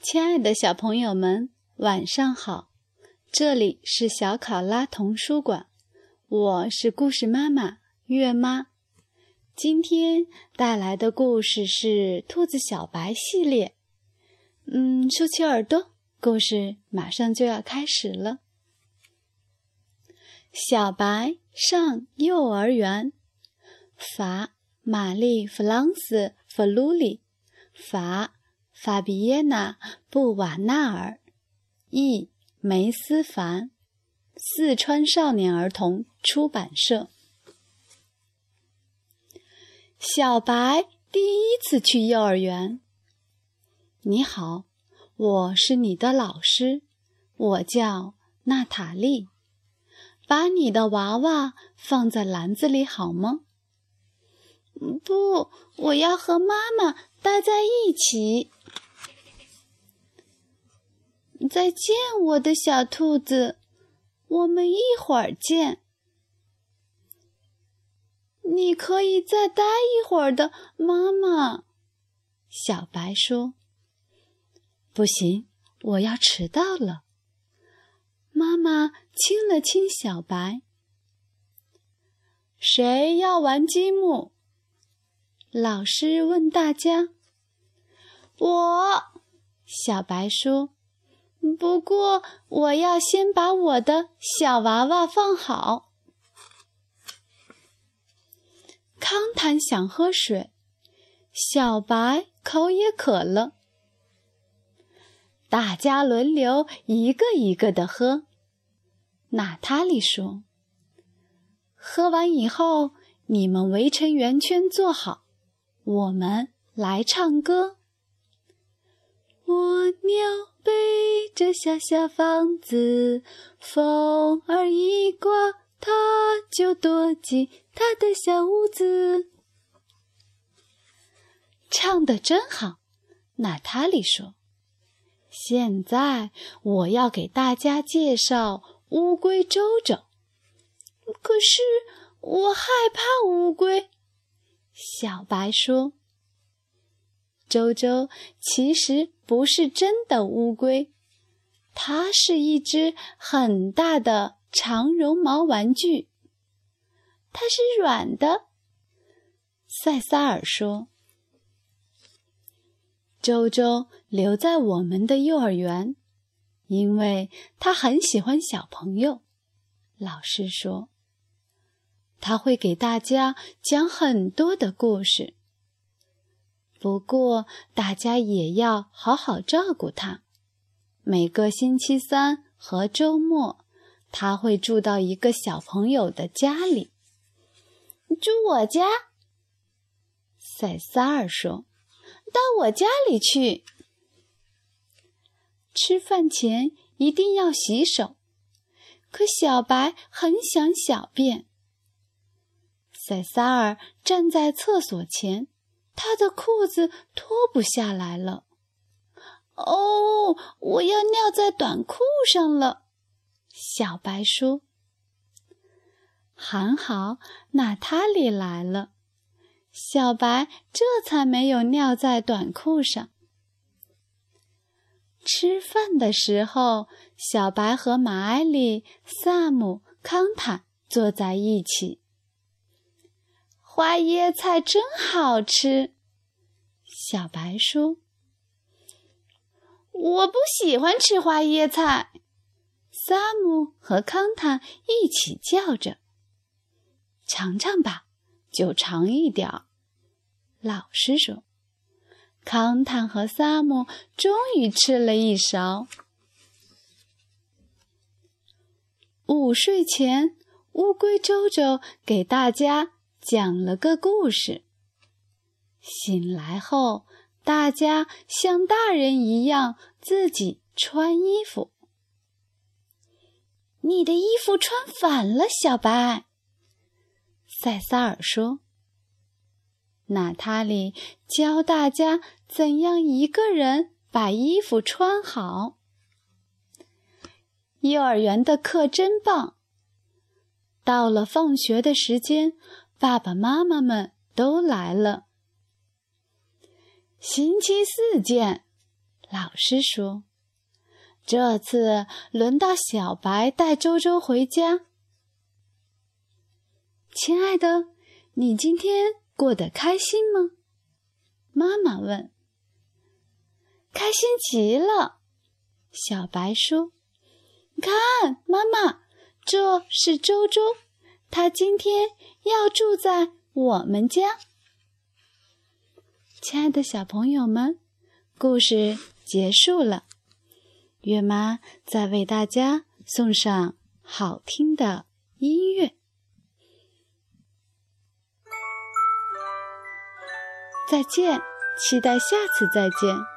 亲爱的小朋友们，晚上好！这里是小考拉童书馆，我是故事妈妈月妈。今天带来的故事是《兔子小白》系列。嗯，竖起耳朵，故事马上就要开始了。小白上幼儿园，罚玛丽·弗朗斯·弗鲁里，法法比耶娜·布瓦纳尔，译梅思凡，四川少年儿童出版社。小白第一次去幼儿园。你好，我是你的老师，我叫娜塔莉。把你的娃娃放在篮子里好吗？不，我要和妈妈待在一起。再见，我的小兔子，我们一会儿见。你可以再待一会儿的，妈妈。小白说：“不行，我要迟到了。”妈妈亲了亲小白。谁要玩积木？老师问大家。我，小白说。不过我要先把我的小娃娃放好。康坦想喝水，小白口也渴了。大家轮流一个一个的喝。娜塔莉说：“喝完以后，你们围成圆圈坐好，我们来唱歌。”蜗牛背着小小房子，风儿一刮，它就躲进它的小屋子。唱的真好，娜塔莉说。现在我要给大家介绍乌龟周周。可是我害怕乌龟。小白说：“周周其实不是真的乌龟，它是一只很大的长绒毛玩具。它是软的。”塞萨尔说。周周留在我们的幼儿园，因为他很喜欢小朋友。老师说，他会给大家讲很多的故事。不过，大家也要好好照顾他。每个星期三和周末，他会住到一个小朋友的家里。住我家，塞萨尔说。到我家里去。吃饭前一定要洗手。可小白很想小便。塞萨尔站在厕所前，他的裤子脱不下来了。哦，我要尿在短裤上了。小白说：“还好，娜塔莉来了。”小白这才没有尿在短裤上。吃饭的时候，小白和马埃里、萨姆、康坦坐在一起。花椰菜真好吃，小白说。我不喜欢吃花椰菜，萨姆和康坦一起叫着。尝尝吧。就尝一点儿，老师说。康坦和萨姆终于吃了一勺。午睡前，乌龟周周给大家讲了个故事。醒来后，大家像大人一样自己穿衣服。你的衣服穿反了，小白。塞萨尔说：“娜塔莉教大家怎样一个人把衣服穿好。幼儿园的课真棒。到了放学的时间，爸爸妈妈们都来了。星期四见，老师说。这次轮到小白带周周回家。亲爱的，你今天过得开心吗？妈妈问。开心极了，小白说。看，妈妈，这是周周，他今天要住在我们家。亲爱的小朋友们，故事结束了。月妈再为大家送上好听的音乐。再见，期待下次再见。